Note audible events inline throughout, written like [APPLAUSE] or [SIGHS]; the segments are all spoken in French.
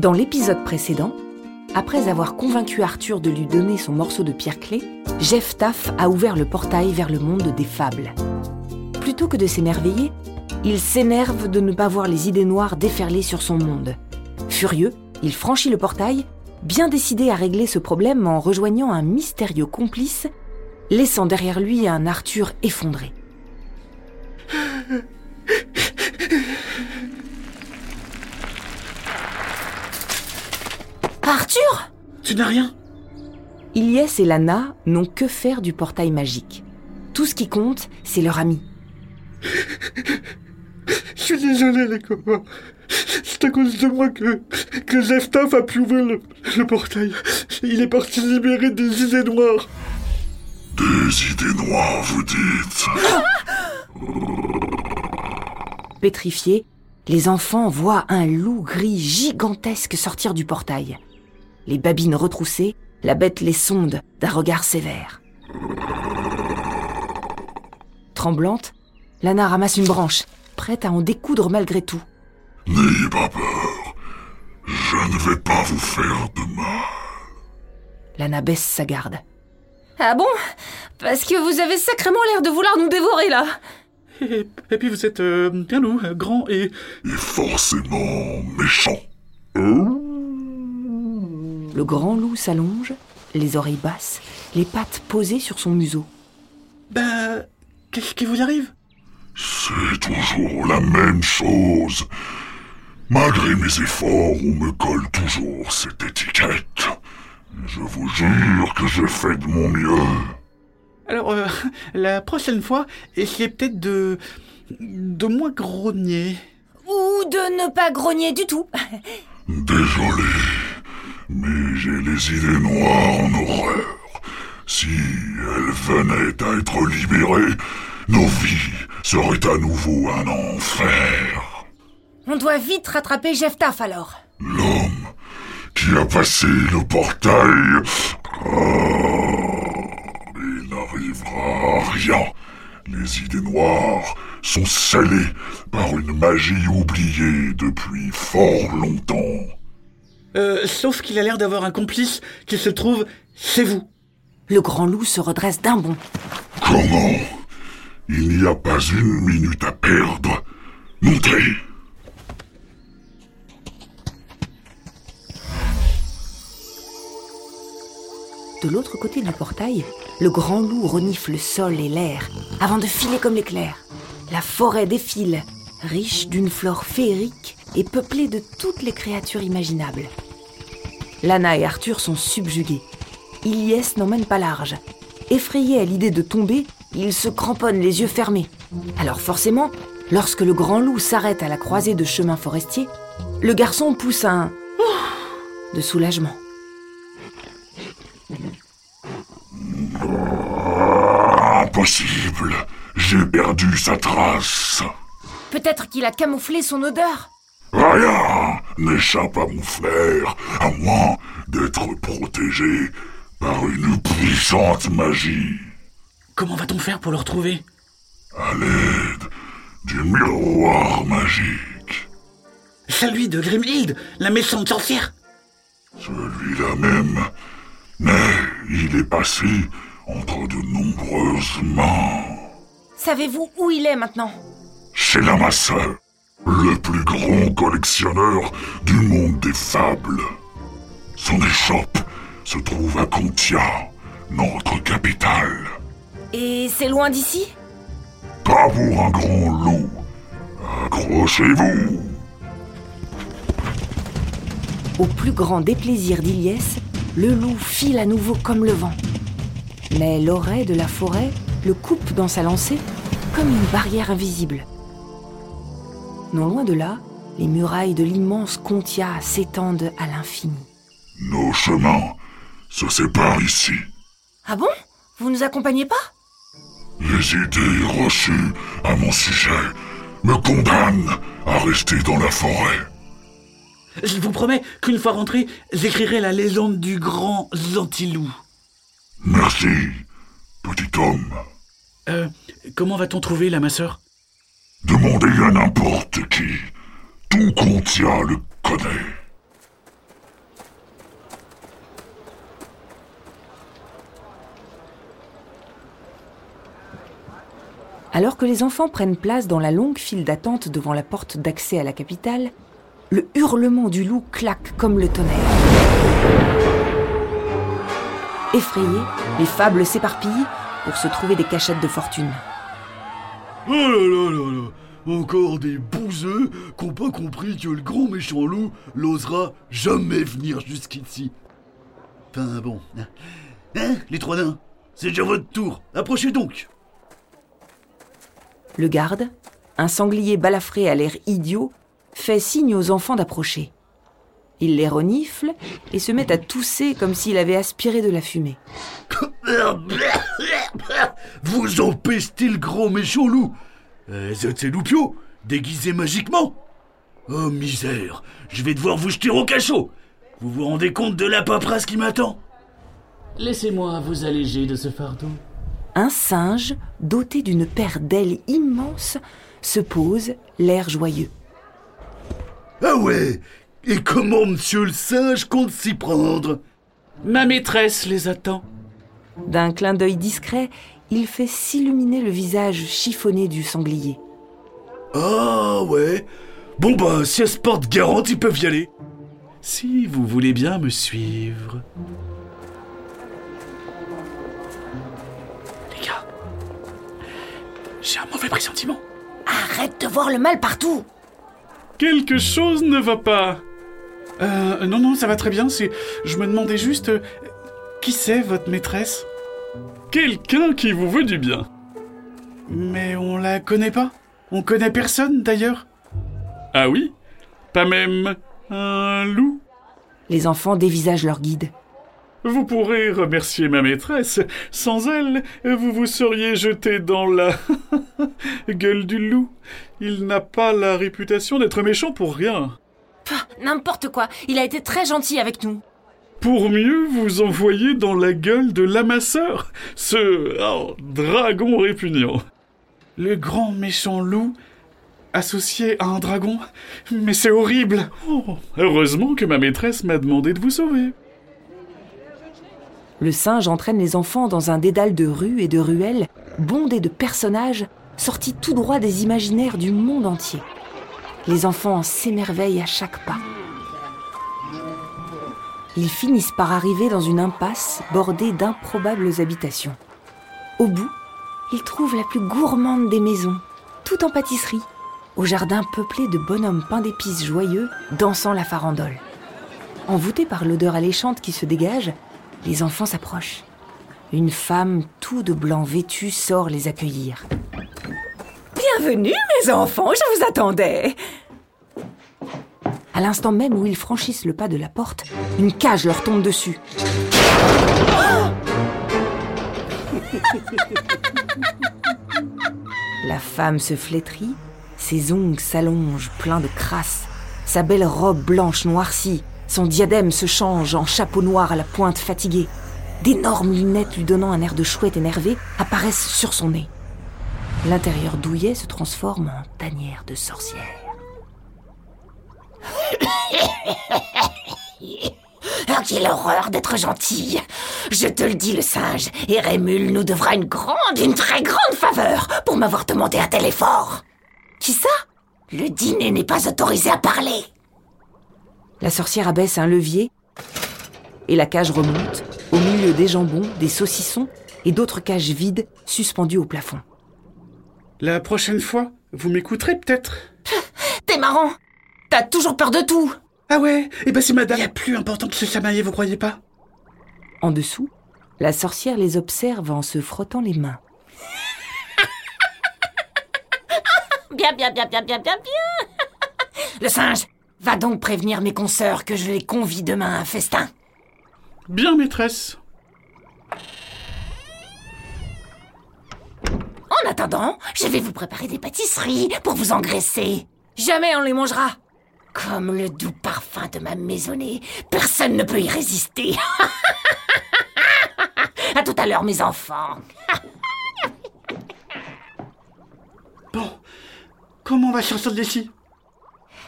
Dans l'épisode précédent, après avoir convaincu Arthur de lui donner son morceau de pierre clé, Jeff Taff a ouvert le portail vers le monde des fables. Plutôt que de s'émerveiller, il s'énerve de ne pas voir les idées noires déferler sur son monde. Furieux, il franchit le portail, bien décidé à régler ce problème en rejoignant un mystérieux complice, laissant derrière lui un Arthur effondré. Arthur Tu n'as rien Ilyes et Lana n'ont que faire du portail magique. Tout ce qui compte, c'est leur ami. Je suis désolé, les copains. C'est à cause de moi que, que Jeff Taff a pu ouvrir le, le portail. Il est parti libérer des idées noires. Des idées noires, vous dites Pétrifiés, les enfants voient un loup gris gigantesque sortir du portail. Les babines retroussées, la bête les sonde d'un regard sévère. Tremblante, Lana ramasse une branche, prête à en découdre malgré tout. N'ayez pas peur. Je ne vais pas vous faire de mal. Lana baisse sa garde. Ah bon? Parce que vous avez sacrément l'air de vouloir nous dévorer là. Et, et puis vous êtes euh, un loup, grand et... Et forcément méchant. Le grand loup s'allonge, les oreilles basses, les pattes posées sur son museau. Bah... Qu'est-ce qui vous arrive? C'est toujours la même chose. Malgré mes efforts, on me colle toujours cette étiquette. Je vous jure que je fais de mon mieux. Alors, euh, la prochaine fois, essayez peut-être de... de moins grogner. Ou de ne pas grogner du tout. Désolé, mais j'ai les idées noires en horreur. Si elles venaient à être libérées, nos vies seraient à nouveau un enfer. On doit vite rattraper Jeff Taff alors. L'homme qui a passé le portail... Ah, il n'arrivera à rien. Les idées noires sont scellées par une magie oubliée depuis fort longtemps. Euh, sauf qu'il a l'air d'avoir un complice qui se trouve chez vous. Le grand loup se redresse d'un bond. Comment Il n'y a pas une minute à perdre. Montez De l'autre côté du portail, le grand loup renifle le sol et l'air avant de filer comme l'éclair. La forêt défile, riche d'une flore féerique et peuplée de toutes les créatures imaginables. Lana et Arthur sont subjugués. Ilyes n'emmène pas large. Effrayé à l'idée de tomber, il se cramponne les yeux fermés. Alors forcément, lorsque le grand loup s'arrête à la croisée de chemins forestiers, le garçon pousse un [SIGHS] de soulagement. Impossible J'ai perdu sa trace. Peut-être qu'il a camouflé son odeur. Rien n'échappe à mon flair, à moins d'être protégé par une puissante magie. Comment va-t-on faire pour le retrouver? À l'aide du miroir magique. Celui de Grimhild, la méchante sorcière? Celui-là même. Mais il est passé entre de nombreuses mains. Savez-vous où il est maintenant? Chez l'amasseur, le plus grand collectionneur du monde des fables. Son échoppe se trouve à Contia, notre capitale. Et c'est loin d'ici? Pas pour un grand loup. Accrochez-vous. Au plus grand déplaisir d'Iliès, le loup file à nouveau comme le vent. Mais l'oreille de la forêt le coupe dans sa lancée comme une barrière invisible. Non loin de là, les murailles de l'immense Contia s'étendent à l'infini. Nos chemins se séparent ici. Ah bon? Vous nous accompagnez pas? Les idées reçues à mon sujet me condamnent à rester dans la forêt. Je vous promets qu'une fois rentré, j'écrirai la légende du grand antilou. Merci, petit homme. Euh, comment va-t-on trouver la masseur Demandez à n'importe qui. Tout Contia le connaît. Alors que les enfants prennent place dans la longue file d'attente devant la porte d'accès à la capitale, le hurlement du loup claque comme le tonnerre. Effrayés, les fables s'éparpillent pour se trouver des cachettes de fortune. Oh là là là là Encore des bouseux qui n'ont pas compris que le grand méchant loup n'osera jamais venir jusqu'ici. Enfin bon. Hein, les trois nains? C'est déjà votre tour. Approchez donc Le garde, un sanglier balafré à l'air idiot, fait signe aux enfants d'approcher. Il les renifle et se met à tousser comme s'il avait aspiré de la fumée. Vous empestez le grand méchant loup euh, C'est Loupio, déguisé magiquement Oh misère, je vais devoir vous jeter au cachot Vous vous rendez compte de la paperasse qui m'attend? Laissez-moi vous alléger de ce fardeau. Un singe, doté d'une paire d'ailes immenses, se pose, l'air joyeux. Ah ouais Et comment monsieur le singe compte s'y prendre? Ma maîtresse les attend. D'un clin d'œil discret, il fait s'illuminer le visage chiffonné du sanglier. Ah ouais Bon bah, si elle se porte garante, ils peuvent y aller. Si vous voulez bien me suivre. Les gars, j'ai un mauvais pressentiment. Arrête de voir le mal partout Quelque chose ne va pas. Euh, non, non, ça va très bien. C'est, je me demandais juste, euh, qui c'est votre maîtresse? Quelqu'un qui vous veut du bien. Mais on la connaît pas. On connaît personne d'ailleurs. Ah oui? Pas même un loup Les enfants dévisagent leur guide. Vous pourrez remercier ma maîtresse. Sans elle, vous vous seriez jeté dans la [LAUGHS] gueule du loup. Il n'a pas la réputation d'être méchant pour rien. N'importe quoi, il a été très gentil avec nous. Pour mieux vous envoyer dans la gueule de l'amasseur, ce oh, dragon répugnant. Le grand méchant loup associé à un dragon Mais c'est horrible Oh, Heureusement que ma maîtresse m'a demandé de vous sauver. Le singe entraîne les enfants dans un dédale de rues et de ruelles, bondé de personnages sortis tout droit des imaginaires du monde entier. Les enfants s'émerveillent à chaque pas. Ils finissent par arriver dans une impasse bordée d'improbables habitations. Au bout, ils trouvent la plus gourmande des maisons, tout en pâtisserie, au jardin peuplé de bonhommes peints d'épices joyeux dansant la farandole. Envoûtés par l'odeur alléchante qui se dégage, les enfants s'approchent. Une femme tout de blanc vêtue sort les accueillir. Bienvenue, mes enfants, je vous attendais. À l'instant même où ils franchissent le pas de la porte, une cage leur tombe dessus. [LAUGHS] La femme se flétrit, ses ongles s'allongent pleins de crasse, sa belle robe blanche noircie, son diadème se change en chapeau noir à la pointe fatiguée. D'énormes lunettes lui donnant un air de chouette énervé apparaissent sur son nez. L'intérieur douillet se transforme en tanière de sorcière. Ah, quelle horreur d'être gentille. Je te le dis, le singe, et Rémule nous devra une grande, une très grande faveur pour m'avoir demandé un tel effort. Qui ça? Le dîner n'est pas autorisé à parler. La sorcière abaisse un levier et la cage remonte, au milieu des jambons, des saucissons et d'autres cages vides suspendues au plafond. La prochaine fois, vous m'écouterez peut-être T'es marrant. T'as toujours peur de tout. Ah ouais Eh ben c'est madame. Il y a plus important que se chamailler, vous croyez pas? En dessous, la sorcière les observe en se frottant les mains. [LAUGHS] Bien, bien, bien, bien, bien, bien, bien. [LAUGHS] Le singe, va donc prévenir mes consoeurs que je les convie demain à un festin. Bien, maîtresse. En attendant, je vais vous préparer des pâtisseries pour vous engraisser. Jamais on les mangera. Comme le doux parfum de ma maisonnée, personne ne peut y résister. [LAUGHS] à tout à l'heure, mes enfants. [LAUGHS] Bon, comment on va sortir d'ici?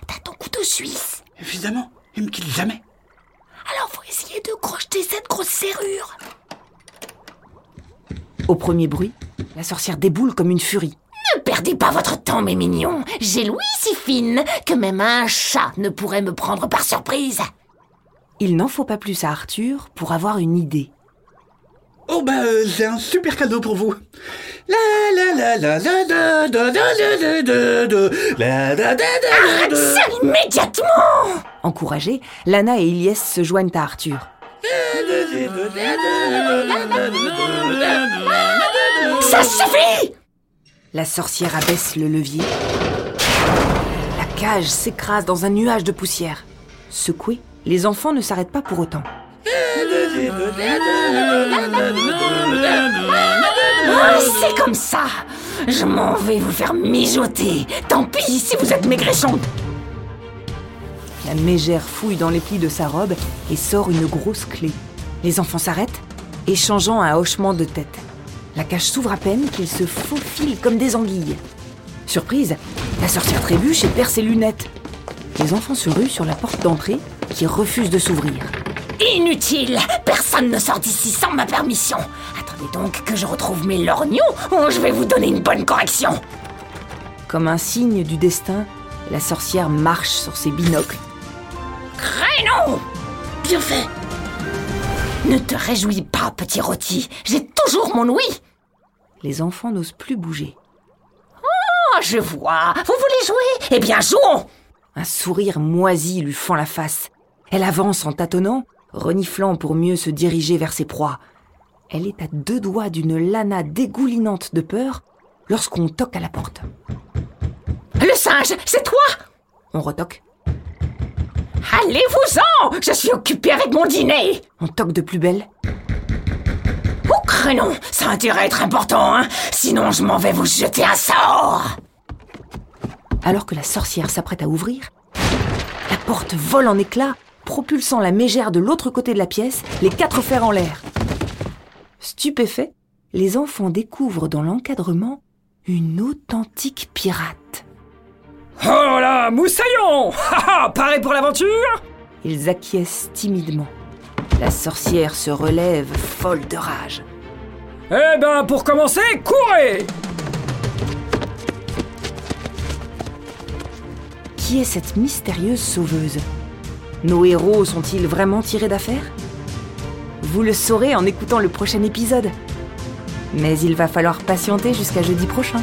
T'as ton couteau suisse. Évidemment, il me quitte jamais. Alors faut essayer de crocheter cette grosse serrure. Au premier bruit, la sorcière déboule comme une furie perdez pas votre temps, mes mignons. J'ai l'ouïe si fine que même un chat ne pourrait me prendre par surprise. Il n'en faut pas plus à Arthur pour avoir une idée. Oh bah ben, j'ai un super cadeau pour vous. Arrête ça immédiatement Encouragés, Lana et Ilyes se joignent à Arthur. Ça suffit la sorcière abaisse le levier. La cage s'écrase dans un nuage de poussière. Secoués, les enfants ne s'arrêtent pas pour autant. Ah, C'est comme ça Je m'en vais vous faire mijoter Tant pis si vous êtes maigrichons La mégère fouille dans les plis de sa robe et sort une grosse clé. Les enfants s'arrêtent, échangeant un hochement de tête. La cage s'ouvre à peine qu'ils se faufilent comme des anguilles. Surprise, la sorcière trébuche et perd ses lunettes. Les enfants se ruent sur la porte d'entrée qui refuse de s'ouvrir. Inutile Personne ne sort d'ici sans ma permission Attendez donc que je retrouve mes lorgnons ou je vais vous donner une bonne correction Comme un signe du destin, la sorcière marche sur ses binocles. Crénon Bien fait Ne te réjouis pas, petit rôti J'ai toujours mon ouïe Les enfants n'osent plus bouger. Oh, je vois Vous voulez jouer? Eh bien, jouons Un sourire moisi lui fend la face. Elle avance en tâtonnant, reniflant pour mieux se diriger vers ses proies. Elle est à deux doigts d'une lana dégoulinante de peur lorsqu'on toque à la porte. Le singe, c'est toi? On retoque, Allez-vous-en Je suis occupé avec mon dîner on toque de plus belle. Oh, crénon Ça a intérêt à être important, hein Sinon, je m'en vais vous jeter un sort Alors que la sorcière s'apprête à ouvrir, la porte vole en éclats, propulsant la mégère de l'autre côté de la pièce, les quatre fers en l'air. Stupéfaits, les enfants découvrent dans l'encadrement une authentique pirate. Oh là, moussaillon [LAUGHS] Paré pour l'aventure Ils acquiescent timidement. La sorcière se relève, folle de rage. Eh ben, pour commencer, courez Qui est cette mystérieuse sauveuse? Nos héros sont-ils vraiment tirés d'affaire? Vous le saurez en écoutant le prochain épisode. Mais il va falloir patienter jusqu'à jeudi prochain.